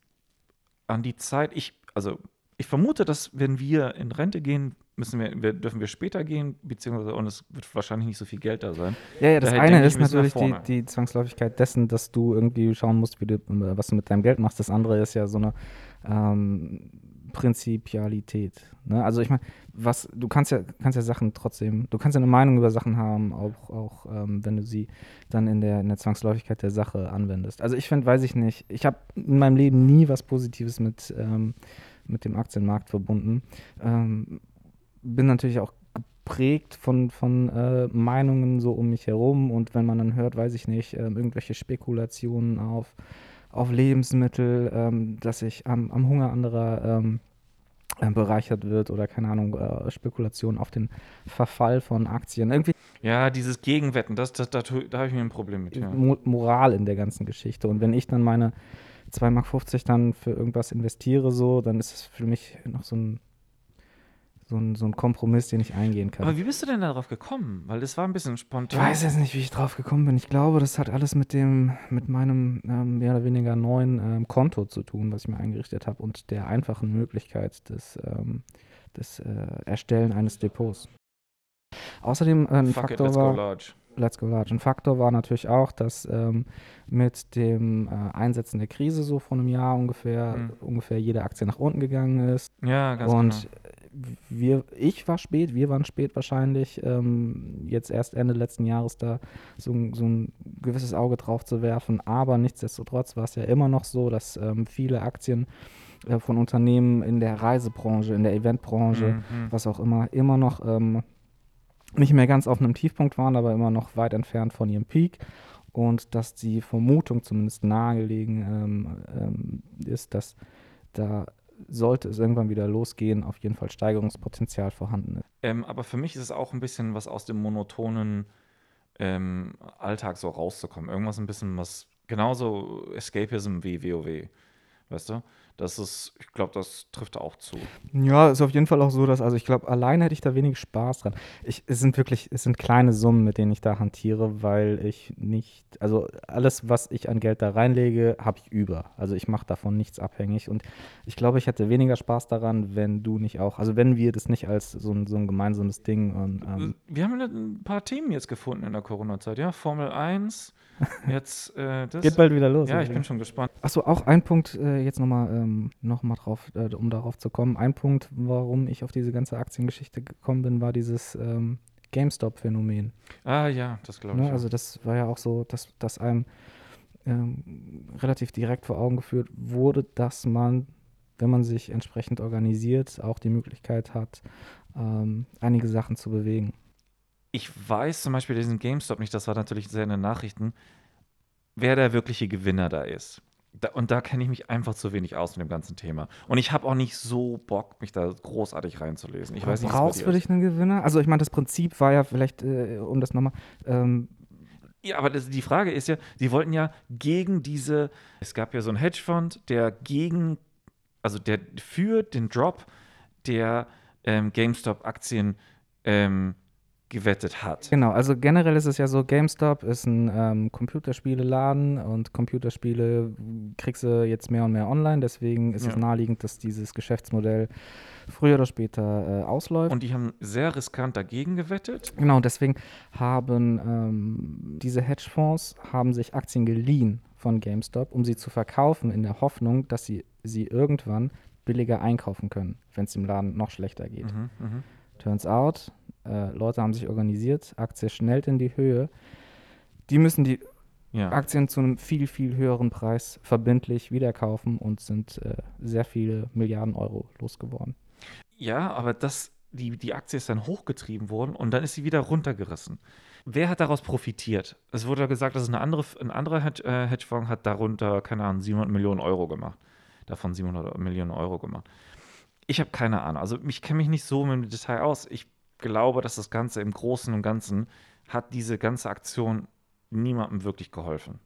an die Zeit. Ich, also ich vermute, dass wenn wir in Rente gehen, müssen wir, wir, dürfen wir später gehen, beziehungsweise und es wird wahrscheinlich nicht so viel Geld da sein. Ja, ja, das Daher eine ist natürlich die, die, Zwangsläufigkeit dessen, dass du irgendwie schauen musst, du, was du mit deinem Geld machst. Das andere ist ja so eine ähm, Prinzipialität. Ne? Also ich meine, was, du kannst ja, kannst ja Sachen trotzdem, du kannst ja eine Meinung über Sachen haben, auch, auch ähm, wenn du sie dann in der, in der Zwangsläufigkeit der Sache anwendest. Also ich finde, weiß ich nicht, ich habe in meinem Leben nie was Positives mit ähm, mit dem Aktienmarkt verbunden. Ähm, bin natürlich auch geprägt von, von äh, Meinungen so um mich herum und wenn man dann hört, weiß ich nicht, äh, irgendwelche Spekulationen auf, auf Lebensmittel, ähm, dass sich am, am Hunger anderer ähm, äh, bereichert wird oder keine Ahnung, äh, Spekulationen auf den Verfall von Aktien. Irgendwie ja, dieses Gegenwetten, das, das, das da habe ich mir ein Problem mit. Ja. Moral in der ganzen Geschichte. Und wenn ich dann meine 2,50 Mark dann für irgendwas investiere, so, dann ist es für mich noch so ein, so ein, so ein Kompromiss, den ich eingehen kann. Aber wie bist du denn darauf gekommen? Weil das war ein bisschen spontan. Ich weiß jetzt nicht, wie ich drauf gekommen bin. Ich glaube, das hat alles mit dem, mit meinem ähm, mehr oder weniger neuen ähm, Konto zu tun, was ich mir eingerichtet habe und der einfachen Möglichkeit des, ähm, des äh, Erstellen eines Depots. Außerdem äh, ein Fuck Faktor it, let's war, go large. Let's Go Large. Ein Faktor war natürlich auch, dass ähm, mit dem äh, Einsetzen der Krise so vor einem Jahr ungefähr, mhm. ungefähr jede Aktie nach unten gegangen ist. Ja, ganz Und genau. wir, ich war spät, wir waren spät wahrscheinlich, ähm, jetzt erst Ende letzten Jahres da so, so, ein gewisses Auge drauf zu werfen. Aber nichtsdestotrotz war es ja immer noch so, dass ähm, viele Aktien äh, von Unternehmen in der Reisebranche, in der Eventbranche, mhm. was auch immer, immer noch ähm, nicht mehr ganz auf einem Tiefpunkt waren, aber immer noch weit entfernt von ihrem Peak. Und dass die Vermutung zumindest nahegelegen ähm, ähm, ist, dass da sollte es irgendwann wieder losgehen, auf jeden Fall Steigerungspotenzial vorhanden ist. Ähm, aber für mich ist es auch ein bisschen was aus dem monotonen ähm, Alltag so rauszukommen. Irgendwas ein bisschen was, genauso Escapism wie WoW. Weißt du? Das ist, ich glaube, das trifft auch zu. Ja, ist auf jeden Fall auch so, dass, also ich glaube, alleine hätte ich da wenig Spaß dran. Ich, es sind wirklich, es sind kleine Summen, mit denen ich da hantiere, weil ich nicht, also alles, was ich an Geld da reinlege, habe ich über. Also ich mache davon nichts abhängig und ich glaube, ich hätte weniger Spaß daran, wenn du nicht auch, also wenn wir das nicht als so ein, so ein gemeinsames Ding und, ähm, Wir haben ein paar Themen jetzt gefunden in der Corona-Zeit, ja, Formel 1, Jetzt, äh, das, Geht bald wieder los. Ja, ich bin schon gespannt. Achso, auch ein Punkt, äh, jetzt nochmal ähm, noch drauf, äh, um darauf zu kommen. Ein Punkt, warum ich auf diese ganze Aktiengeschichte gekommen bin, war dieses ähm, GameStop-Phänomen. Ah ja, das glaube ich. Ne? Also das war ja auch so, dass, dass einem ähm, relativ direkt vor Augen geführt wurde, dass man, wenn man sich entsprechend organisiert, auch die Möglichkeit hat, ähm, einige Sachen zu bewegen ich weiß zum Beispiel diesen GameStop nicht, das war natürlich sehr in den Nachrichten, wer der wirkliche Gewinner da ist. Da, und da kenne ich mich einfach zu wenig aus mit dem ganzen Thema. Und ich habe auch nicht so Bock, mich da großartig reinzulesen. Ich weiß nicht, Brauchst du dich einen Gewinner? Also ich meine, das Prinzip war ja vielleicht, äh, um das nochmal. Ähm ja, aber das, die Frage ist ja, sie wollten ja gegen diese, es gab ja so einen Hedgefonds, der gegen, also der für den Drop der ähm, GameStop-Aktien ähm, gewettet hat. Genau, also generell ist es ja so, GameStop ist ein ähm, Computerspieleladen und Computerspiele kriegst du jetzt mehr und mehr online, deswegen ist Ja. es naheliegend, dass dieses Geschäftsmodell früher oder später äh, ausläuft. Und die haben sehr riskant dagegen gewettet. Genau, deswegen haben ähm, diese Hedgefonds haben sich Aktien geliehen von GameStop, um sie zu verkaufen, in der Hoffnung, dass sie sie irgendwann billiger einkaufen können, wenn es dem Laden noch schlechter geht. Mhm, mhm. Turns out, äh, Leute haben sich organisiert, Aktie schnellt in die Höhe. Die müssen die Ja. Aktien zu einem viel, viel höheren Preis verbindlich wiederkaufen und sind äh, sehr viele Milliarden Euro losgeworden. Ja, aber das, die, die Aktie ist dann hochgetrieben worden und dann ist sie wieder runtergerissen. Wer hat daraus profitiert? Es wurde ja gesagt, dass eine andere, ein anderer äh, Hedgefonds hat darunter, keine Ahnung, 700 Millionen Euro gemacht. Davon 700 Millionen Euro gemacht. Ich habe keine Ahnung. Also ich kenne mich nicht so mit dem Detail aus. Ich glaube, dass das Ganze im Großen und Ganzen hat diese ganze Aktion niemandem wirklich geholfen.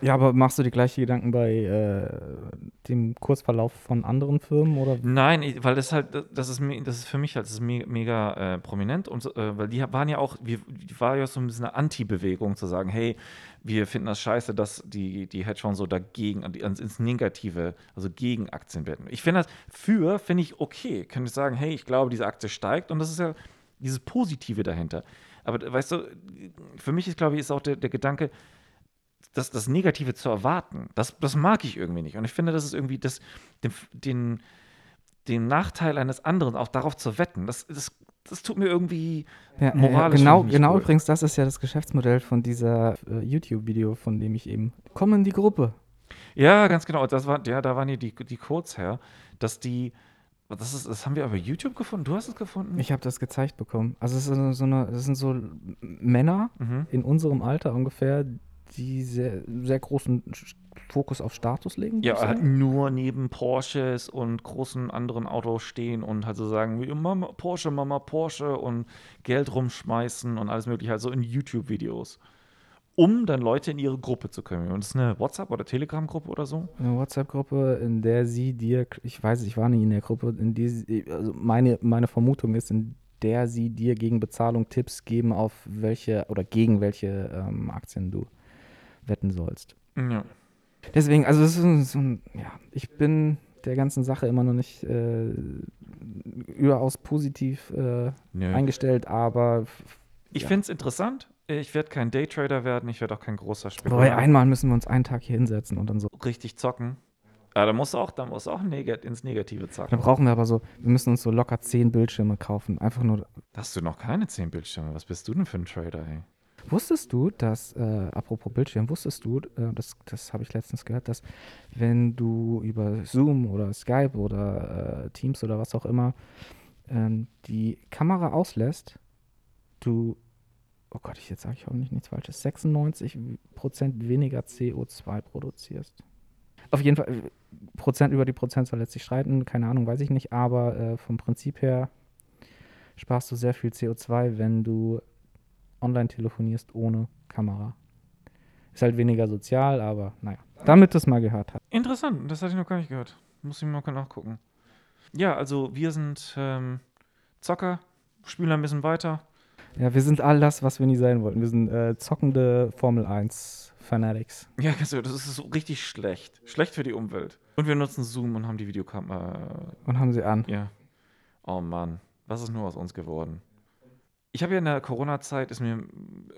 Ja, aber machst du die gleichen Gedanken bei äh, dem Kursverlauf von anderen Firmen oder? Nein, ich- weil das halt, das ist, das ist für mich halt das ist me mega äh, prominent und äh, weil die waren ja auch, wir, die war ja so ein bisschen eine Anti-Bewegung zu sagen, hey, wir finden das scheiße, dass die, die Hedgefonds so dagegen, ins Negative, also gegen Aktien wetten. Ich finde das, für finde ich okay, könnte ich sagen, hey, ich glaube, diese Aktie steigt und das ist ja dieses Positive dahinter. Aber weißt du, für mich ist, glaube ich, ist auch der, der Gedanke, das, das Negative zu erwarten, das, das mag ich irgendwie nicht. Und ich finde, das ist irgendwie das, den, den, den Nachteil eines anderen auch darauf zu wetten, das, das, das tut mir irgendwie Ja, ja, moralisch genau, ich nicht genau cool. übrigens, das ist ja das Geschäftsmodell von dieser äh, YouTube-Video, von dem ich eben. Komm in die Gruppe. Ja, ganz genau. Das war, ja, da waren die, die, die Codes her, dass die, das, ist, das haben wir aber YouTube gefunden. Du hast es gefunden? Ich habe das gezeigt bekommen. Also es ist so eine, es sind so Männer Mhm. in unserem Alter ungefähr, die sehr, sehr großen Fokus auf Status legen. Ja, halt nur neben Porsches und großen anderen Autos stehen und halt so sagen, wie Mama Porsche, Mama Porsche und Geld rumschmeißen und alles mögliche, halt so in YouTube-Videos. Um dann Leute in ihre Gruppe zu können. Und das ist eine WhatsApp- oder Telegram-Gruppe oder so? Eine WhatsApp-Gruppe, in der sie dir, ich weiß, ich war nie in der Gruppe, in die also meine, meine Vermutung ist, in der sie dir gegen Bezahlung Tipps geben, auf welche oder gegen welche ähm, Aktien du wetten sollst. Ja. Deswegen, also es ist so, ein, ja, ich bin der ganzen Sache immer noch nicht äh, überaus positiv äh, eingestellt, aber Ich ja. finde es interessant. Ich werde kein Daytrader werden, ich werde auch kein großer wobei Spekulant. einmal müssen wir uns einen Tag hier hinsetzen und dann so. richtig zocken. Ja, da musst du auch, da musst du auch negat ins Negative Dann zocken. brauchen wir aber so, wir müssen uns so locker zehn Bildschirme kaufen. Einfach nur. Hast du noch keine 10 Bildschirme? Was bist du denn für ein Trader, ey? Wusstest du, dass, äh, apropos Bildschirm, wusstest du, äh, das, das habe ich letztens gehört, dass wenn du über Zoom oder Skype oder äh, Teams oder was auch immer ähm, die Kamera auslässt, du, oh Gott, ich jetzt sage ich hoffentlich nichts Falsches, 96% weniger CO2 produzierst. Auf jeden Fall, äh, Prozent über die Prozentzahl lässt sich streiten, keine Ahnung, weiß ich nicht, aber äh, vom Prinzip her sparst du sehr viel CO2, wenn du online telefonierst ohne Kamera. Ist halt weniger sozial, aber naja. Damit das mal gehört hat. Interessant, das hatte ich noch gar nicht gehört. Muss ich mal nachgucken. Ja, also wir sind ähm, Zocker, spielen ein bisschen weiter. Ja, wir sind all das, was wir nie sein wollten. Wir sind äh, zockende Formel 1 Fanatics. Ja, das ist so richtig schlecht. Schlecht für die Umwelt. Und wir nutzen Zoom und haben die Videokamera. Und haben sie an. Ja. Oh Mann, was ist nur aus uns geworden? Ich habe ja in der Corona-Zeit ist mir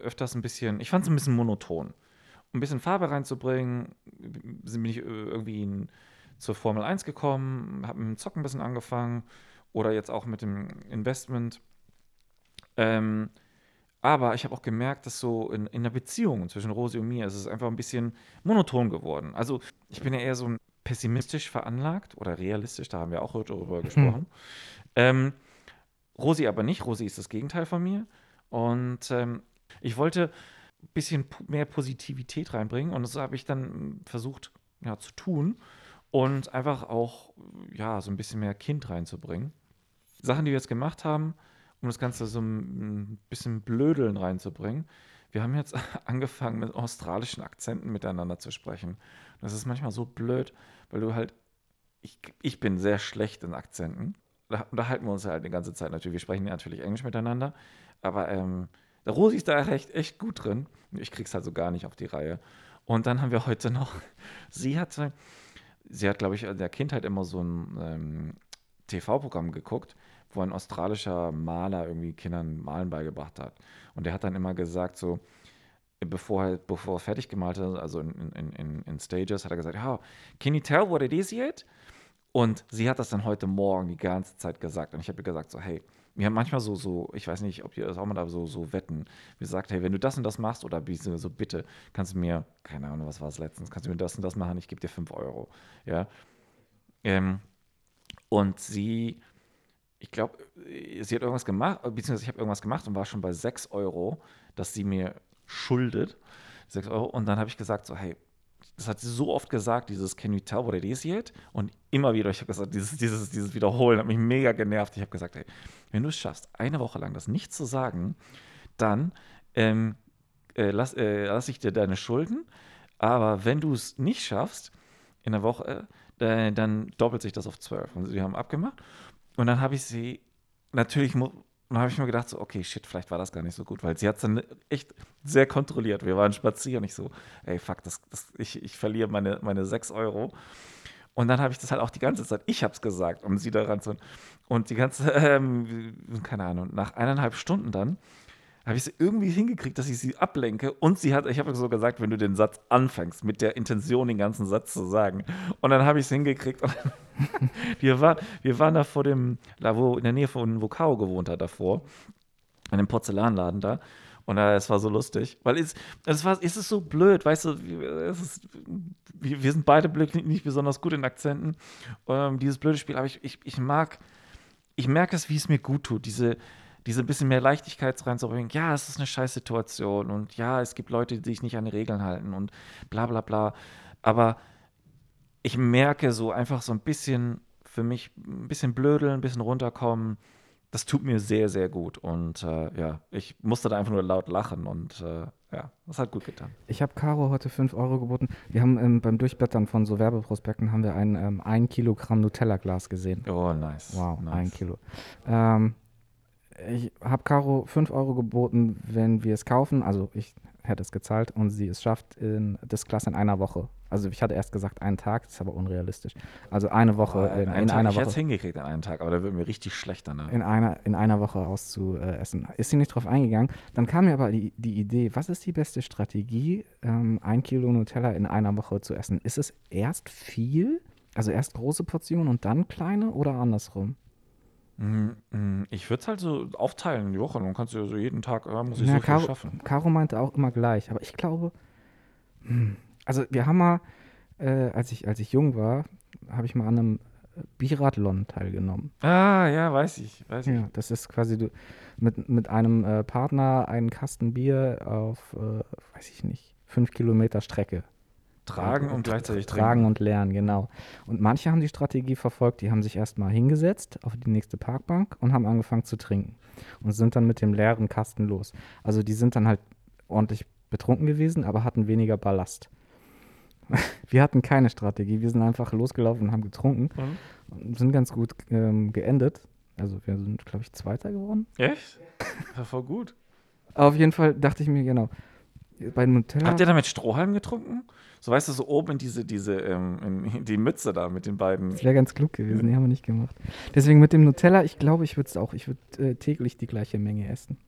öfters ein bisschen, ich fand es ein bisschen monoton. Um ein bisschen Farbe reinzubringen, bin ich äh, irgendwie in, zur Formel 1 gekommen, habe mit dem Zocken ein bisschen angefangen oder jetzt auch mit dem Investment. Ähm, aber ich habe auch gemerkt, dass so in, in der Beziehung zwischen Rosi und mir ist es einfach ein bisschen monoton geworden. Also ich bin ja eher so pessimistisch veranlagt oder realistisch, da haben wir auch heute darüber gesprochen. Ähm, Rosi aber nicht. Rosi ist das Gegenteil von mir. Und ähm, ich wollte ein bisschen mehr Positivität reinbringen und das habe ich dann versucht ja, zu tun und einfach auch ja, so ein bisschen mehr Kind reinzubringen. Sachen, die wir jetzt gemacht haben, um das Ganze so ein bisschen Blödeln reinzubringen. Wir haben jetzt angefangen, mit australischen Akzenten miteinander zu sprechen. Das ist manchmal so blöd, weil du halt, ich, ich bin sehr schlecht in Akzenten. Da unterhalten wir uns halt die ganze Zeit natürlich. Wir sprechen natürlich Englisch miteinander, aber ähm, der Rosi ist da echt, echt gut drin. Ich krieg's halt so gar nicht auf die Reihe. Und dann haben wir heute noch, sie hatte, sie hat, glaube ich, in der Kindheit immer so ein ähm, TV-Programm geguckt, wo ein australischer Maler irgendwie Kindern Malen beigebracht hat. Und der hat dann immer gesagt, so, bevor er, bevor er fertig gemalt hat, also in, in, in, in Stages, hat er gesagt, oh, can you tell what it is yet? Und sie hat das dann heute Morgen die ganze Zeit gesagt. Und ich habe ihr gesagt, so, hey, wir haben manchmal so, so, ich weiß nicht, ob ihr das auch mal da so, so wetten. Wir sagt, hey, wenn du das und das machst, oder so, bitte, kannst du mir, keine Ahnung, was war es letztens, kannst du mir das und das machen, ich gebe dir 5 Euro. Ja. Ähm, und sie, ich glaube, sie hat irgendwas gemacht, beziehungsweise ich habe irgendwas gemacht und war schon bei 6 Euro, dass sie mir schuldet. 6 Euro. Und dann habe ich gesagt, so, hey, das hat sie so oft gesagt, dieses Can you tell what it is yet? Und immer wieder, ich habe gesagt, dieses, dieses, dieses Wiederholen hat mich mega genervt. Ich habe gesagt, hey, wenn du es schaffst, eine Woche lang das nicht zu sagen, dann ähm, äh, lass, äh, lass ich dir deine Schulden. Aber wenn du es nicht schaffst, in der Woche, äh, dann doppelt sich das auf zwölf. Und sie haben abgemacht. Und dann habe ich sie, natürlich dann habe ich mir gedacht, so, okay, shit, vielleicht war das gar nicht so gut, weil sie hat es dann echt sehr kontrolliert. Wir waren spazieren, ich so, ey, fuck, das, das, ich, ich verliere meine, meine 6 Euro. Und dann habe ich das halt auch die ganze Zeit, ich habe es gesagt, um sie daran zu. Und die ganze, ähm, keine Ahnung, nach eineinhalb Stunden dann habe ich es irgendwie hingekriegt, dass ich sie ablenke. Und sie hat, ich habe so gesagt, wenn du den Satz anfängst, mit der Intention, den ganzen Satz zu sagen. Und dann habe ich es hingekriegt. wir, waren, wir waren da vor dem, da wo, in der Nähe von wo Caro gewohnt hat davor, an dem Porzellanladen da. Und äh, es war so lustig, weil es, es, war, es ist so blöd, weißt du, es ist, wir, wir sind beide nicht besonders gut in Akzenten. Ähm, dieses blöde Spiel, aber ich, ich, ich mag, ich merke es, wie es mir gut tut, diese, diese bisschen mehr Leichtigkeit reinzubringen. Ja, es ist eine scheiß Situation und ja, es gibt Leute, die sich nicht an die Regeln halten und bla bla bla. Aber ich merke so einfach so ein bisschen für mich ein bisschen blödeln, ein bisschen runterkommen. Das tut mir sehr, sehr gut. Und äh, ja, ich musste da einfach nur laut lachen und äh, ja, das hat gut getan. Ich habe Caro heute 5 Euro geboten. Wir haben ähm, beim Durchblättern von so Werbeprospekten haben wir ein ähm, 1 Kilogramm Nutella-Glas gesehen. Oh, nice. Wow, nice. ein Kilo. Ähm, ich habe Caro 5 Euro geboten, wenn wir es kaufen. Also ich hätte es gezahlt und sie es schafft, in, das Glas in einer Woche. Also ich hatte erst gesagt einen Tag, das ist aber unrealistisch. Also eine Woche oh, in, in Tag, einer ich Woche. Ich hätte hingekriegt an einem Tag, aber da würden wir richtig schlecht danach. In einer, in einer Woche auszuessen. Ist sie nicht drauf eingegangen. Dann kam mir aber die, die Idee, was ist die beste Strategie, ähm, ein Kilo Nutella in einer Woche zu essen? Ist es erst viel, also erst große Portionen und dann kleine oder andersrum? Mhm, mhm. Ich würde es halt so aufteilen in die Woche. Dann kannst du ja so jeden Tag, äh, muss ich so Caro, viel schaffen. Caro meinte auch immer gleich, aber ich glaube, hm, also wir haben mal, äh, als, ich, als ich jung war, habe ich mal an einem Biathlon teilgenommen. Ah, ja, weiß ich, weiß ich. Ja, das ist quasi du, mit, mit einem äh, Partner einen Kasten Bier auf, äh, weiß ich nicht, fünf Kilometer Strecke. Tragen und gleichzeitig Tragen trinken. und lernen, genau. Und manche haben die Strategie verfolgt, die haben sich erstmal hingesetzt auf die nächste Parkbank und haben angefangen zu trinken und sind dann mit dem leeren Kasten los. Also die sind dann halt ordentlich betrunken gewesen, aber hatten weniger Ballast. Wir hatten keine Strategie, wir sind einfach losgelaufen und haben getrunken Mhm. und sind ganz gut ähm, geendet. Also wir sind, glaube ich, Zweiter geworden. Echt? Das war voll gut. Auf jeden Fall dachte ich mir, genau, bei Nutella. Habt ihr da mit Strohhalm getrunken? So weißt du, so oben in diese, diese, ähm, in die Mütze da mit den beiden. Das wäre ganz klug gewesen, die haben wir nicht gemacht. Deswegen mit dem Nutella, ich glaube, ich würde es auch, ich würde äh, täglich die gleiche Menge essen.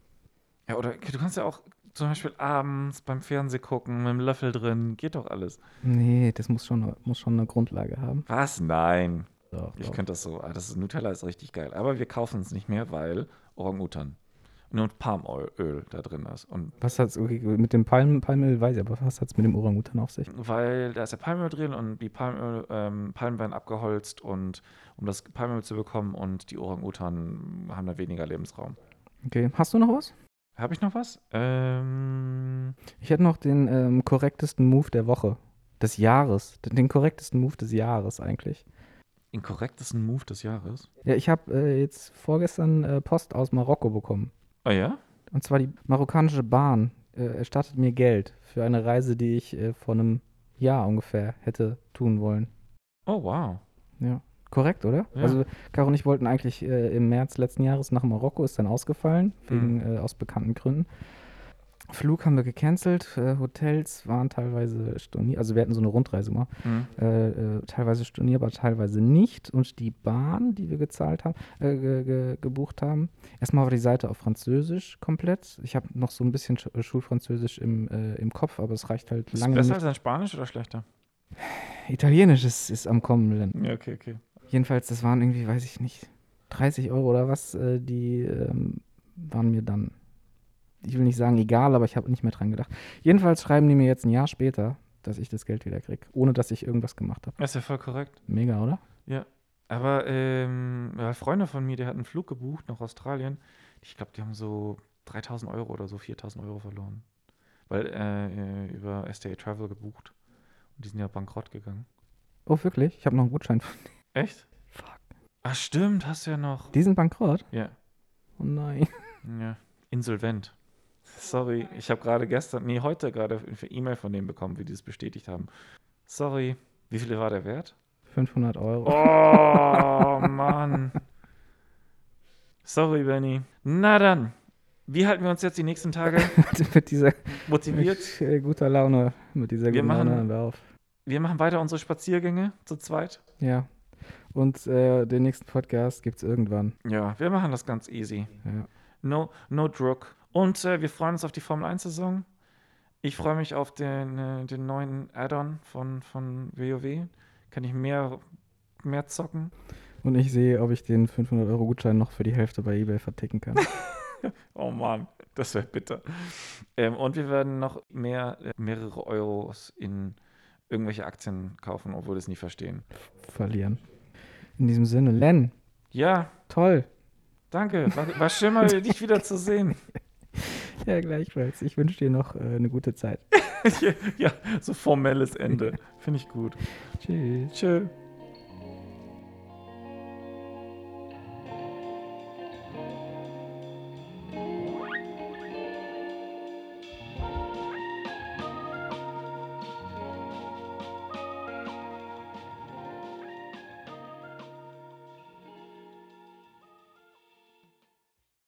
Ja, oder du kannst ja auch zum Beispiel abends beim Fernseh gucken, mit dem Löffel drin, geht doch alles. Nee, das muss schon, muss schon eine Grundlage haben. Was? Nein. Doch, Ich könnte das so. ah, Das ist, Nutella ist richtig geil. Aber wir kaufen es nicht mehr, weil Orang-Utan. Nur Palmöl Öl da drin ist. Und Was hat's, okay, mit dem Palm, Palmöl weiß ich, aber was hat es mit dem Orang-Utan auf sich? weil da ist ja Palmöl drin und die Palmöl, ähm, Palmen werden abgeholzt und um das Palmöl zu bekommen und die Orang-Utan haben da weniger Lebensraum. Okay, hast du noch was? Habe ich noch was? Ähm, Ich hätte noch den ähm, korrektesten Move der Woche. Des Jahres. Den, den korrektesten Move des Jahres eigentlich. den korrektesten Move des Jahres. Ja, ich habe äh, jetzt vorgestern äh, Post aus Marokko bekommen. Ah ja? Und zwar die marokkanische Bahn äh, erstattet mir Geld für eine Reise, die ich äh, vor einem Jahr ungefähr hätte tun wollen. Oh wow. Ja. Korrekt, oder? Ja. Also Caro und ich wollten eigentlich äh, im März letzten Jahres nach Marokko, ist dann ausgefallen, wegen, Mhm. aus bekannten Gründen. Flug haben wir gecancelt, äh, Hotels waren teilweise storniert, also wir hatten so eine Rundreise mal, Mhm. äh, äh, teilweise stornierbar, teilweise nicht. Und die Bahn, die wir gezahlt haben, äh, ge ge gebucht haben, erstmal war die Seite auf Französisch komplett. Ich habe noch so ein bisschen Sch Schulfranzösisch im, äh, im Kopf, aber es reicht halt Ist lange besser nicht. als ein Spanisch oder schlechter? Italienisch ist, ist am kommenden. Ja, okay, okay. Jedenfalls, das waren irgendwie, weiß ich nicht, 30 Euro oder was, äh, die ähm, waren mir dann, ich will nicht sagen egal, aber ich habe nicht mehr dran gedacht. Jedenfalls schreiben die mir jetzt ein Jahr später, dass ich das Geld wieder kriege, ohne dass ich irgendwas gemacht habe. Das ist ja voll korrekt. Mega, oder? Aber ähm, ja, Freunde von mir, die hatten einen Flug gebucht nach Australien. Ich glaube, die haben so 3000 Euro oder so 4000 Euro verloren. Weil äh, äh, über STA Travel gebucht. Und die sind ja bankrott gegangen. Oh, wirklich? Ich habe noch einen Gutschein. Echt? Fuck. Ach, stimmt, hast du ja noch. Die sind bankrott? Ja, Oh nein. ja. Insolvent. Sorry, ich habe gerade gestern, nee, heute gerade eine E-Mail von denen bekommen, wie die das bestätigt haben. Sorry. Wie viel war der Wert? 500 Euro. Oh, Mann. Sorry, Benny. Na dann, wie halten wir uns jetzt die nächsten Tage mit dieser motiviert? mit, äh, guter Laune, mit dieser Wir guten Laune machen- wir auf. Wir machen weiter unsere Spaziergänge zu zweit. Ja. Und äh, den nächsten Podcast gibt es irgendwann. Ja, wir machen das ganz easy. Ja. No, no druck. Und äh, wir freuen uns auf die Formel 1-Saison. Ich freue mich auf den, äh, den neuen Add-on von, von WoW. Kann ich mehr, mehr zocken. Und ich sehe, ob ich den 500 Euro Gutschein noch für die Hälfte bei eBay verticken kann. Oh Mann, das wäre bitter. Ähm, und wir werden noch mehr, äh, mehrere Euros in irgendwelche Aktien kaufen, obwohl wir es nie verstehen. Verlieren. In diesem Sinne, Len, Ja, toll. danke. War, war schön, mal dich wieder zu sehen. Ja, gleichfalls. Ich wünsche dir noch äh, eine gute Zeit. ja, so formelles Ende. Finde ich gut. Tschüss. Tschö.